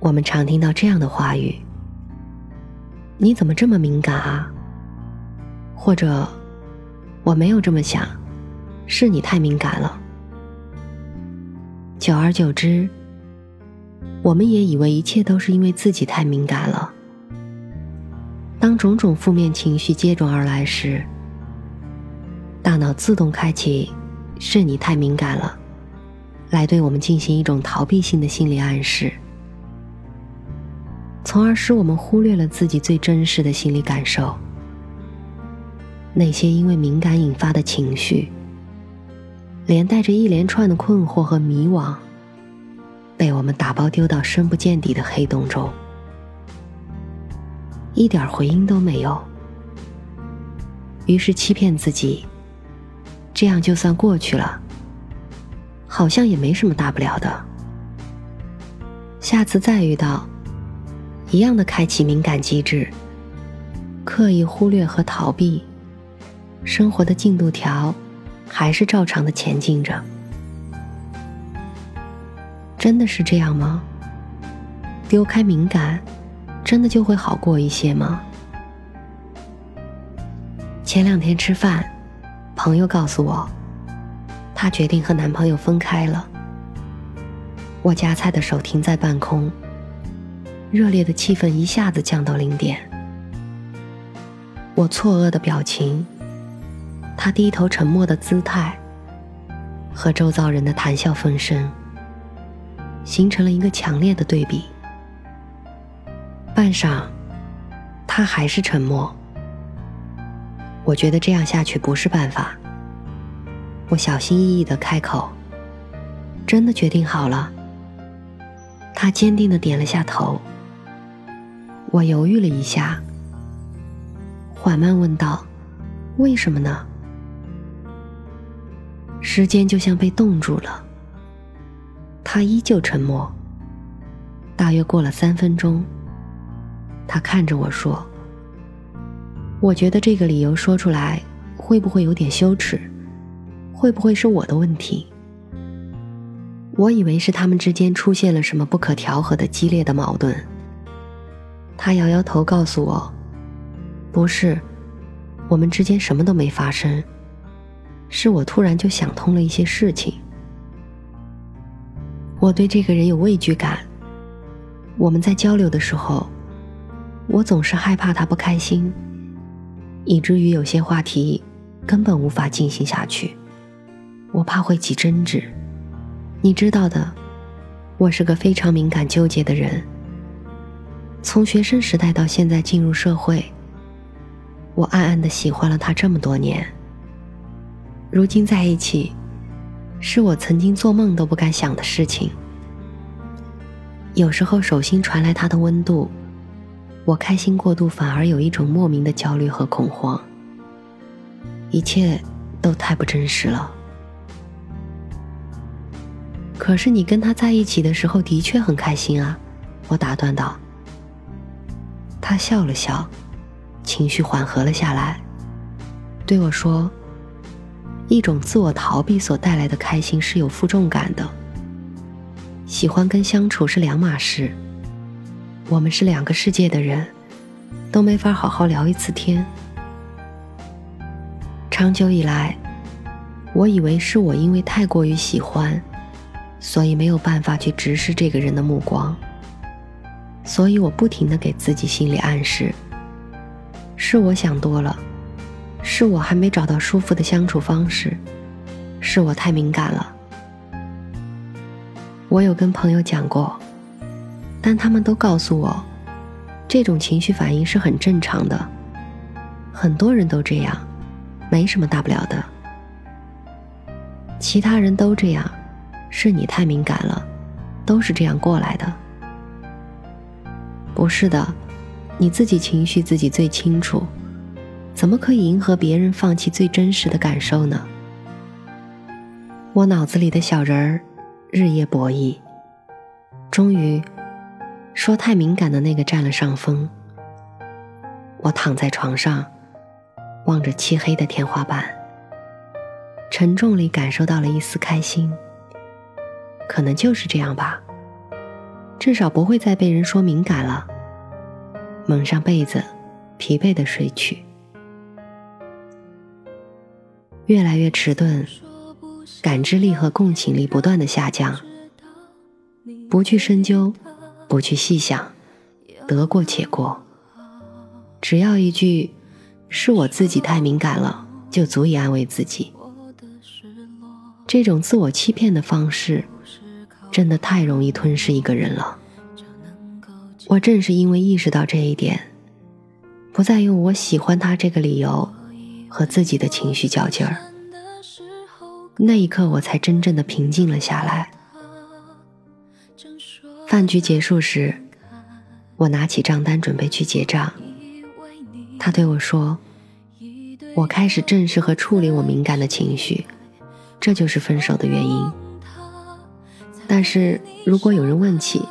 我们常听到这样的话语：“你怎么这么敏感啊？”或者“我没有这么想，是你太敏感了。”久而久之，我们也以为一切都是因为自己太敏感了。当种种负面情绪接踵而来时，大脑自动开启“是你太敏感了”，来对我们进行一种逃避性的心理暗示。从而使我们忽略了自己最真实的心理感受。那些因为敏感引发的情绪，连带着一连串的困惑和迷惘，被我们打包丢到深不见底的黑洞中，一点回音都没有。于是欺骗自己，这样就算过去了，好像也没什么大不了的。下次再遇到。一样的开启敏感机制，刻意忽略和逃避，生活的进度条还是照常的前进着。真的是这样吗？丢开敏感，真的就会好过一些吗？前两天吃饭，朋友告诉我，她决定和男朋友分开了。我夹菜的手停在半空。热烈的气氛一下子降到零点，我错愕的表情，他低头沉默的姿态，和周遭人的谈笑风生，形成了一个强烈的对比。半晌，他还是沉默。我觉得这样下去不是办法。我小心翼翼的开口：“真的决定好了。”他坚定的点了下头。我犹豫了一下，缓慢问道：“为什么呢？”时间就像被冻住了，他依旧沉默。大约过了三分钟，他看着我说：“我觉得这个理由说出来会不会有点羞耻？会不会是我的问题？”我以为是他们之间出现了什么不可调和的激烈的矛盾。他摇摇头，告诉我：“不是，我们之间什么都没发生，是我突然就想通了一些事情。我对这个人有畏惧感。我们在交流的时候，我总是害怕他不开心，以至于有些话题根本无法进行下去。我怕会起争执。你知道的，我是个非常敏感、纠结的人。”从学生时代到现在进入社会，我暗暗的喜欢了他这么多年。如今在一起，是我曾经做梦都不敢想的事情。有时候手心传来他的温度，我开心过度，反而有一种莫名的焦虑和恐慌。一切都太不真实了。可是你跟他在一起的时候的确很开心啊，我打断道。他笑了笑，情绪缓和了下来，对我说：“一种自我逃避所带来的开心是有负重感的。喜欢跟相处是两码事。我们是两个世界的人，都没法好好聊一次天。长久以来，我以为是我因为太过于喜欢，所以没有办法去直视这个人的目光。所以我不停的给自己心理暗示：是我想多了，是我还没找到舒服的相处方式，是我太敏感了。我有跟朋友讲过，但他们都告诉我，这种情绪反应是很正常的，很多人都这样，没什么大不了的。其他人都这样，是你太敏感了，都是这样过来的。不是的，你自己情绪自己最清楚，怎么可以迎合别人，放弃最真实的感受呢？我脑子里的小人儿日夜博弈，终于说太敏感的那个占了上风。我躺在床上，望着漆黑的天花板。沉重里感受到了一丝开心，可能就是这样吧。至少不会再被人说敏感了。蒙上被子，疲惫的睡去。越来越迟钝，感知力和共情力不断的下降。不去深究，不去细想，得过且过。只要一句“是我自己太敏感了”，就足以安慰自己。这种自我欺骗的方式，真的太容易吞噬一个人了。我正是因为意识到这一点，不再用我喜欢他这个理由和自己的情绪较劲儿，那一刻我才真正的平静了下来。饭局结束时，我拿起账单准备去结账，他对我说：“我开始正视和处理我敏感的情绪。”这就是分手的原因。但是如果有人问起，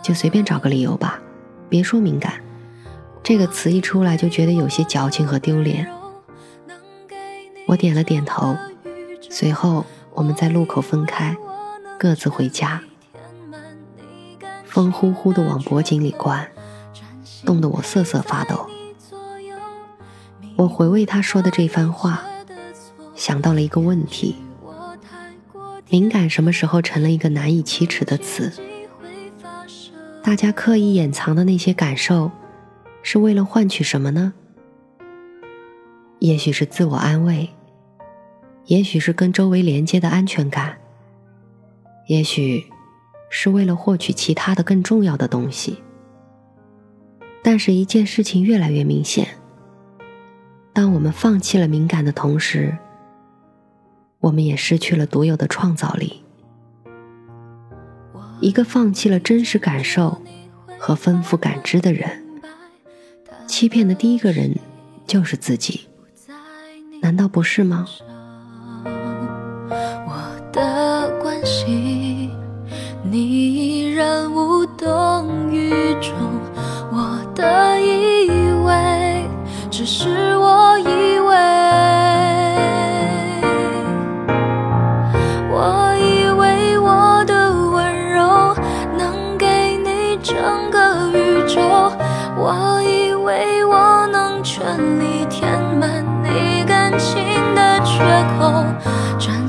就随便找个理由吧，别说敏感。这个词一出来就觉得有些矫情和丢脸。我点了点头，随后我们在路口分开，各自回家。风呼呼的往脖颈里灌，冻得我瑟瑟发抖。我回味他说的这番话，想到了一个问题。敏感什么时候成了一个难以启齿的词？大家刻意掩藏的那些感受，是为了换取什么呢？也许是自我安慰，也许是跟周围连接的安全感，也许是为了获取其他的更重要的东西。但是，一件事情越来越明显：当我们放弃了敏感的同时，我们也失去了独有的创造力。一个放弃了真实感受和丰富感知的人，欺骗的第一个人就是自己，难道不是吗？我的关心，你依然无动于衷；我的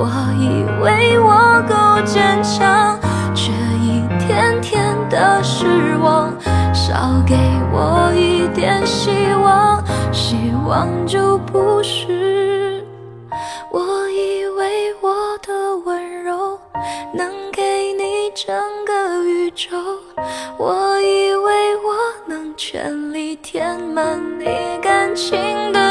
我以为我够坚强，却一天天的失望，少给我一点希望，希望就不是。我以为我的温柔能给你整个宇宙，我以为我能全力。填满你感情的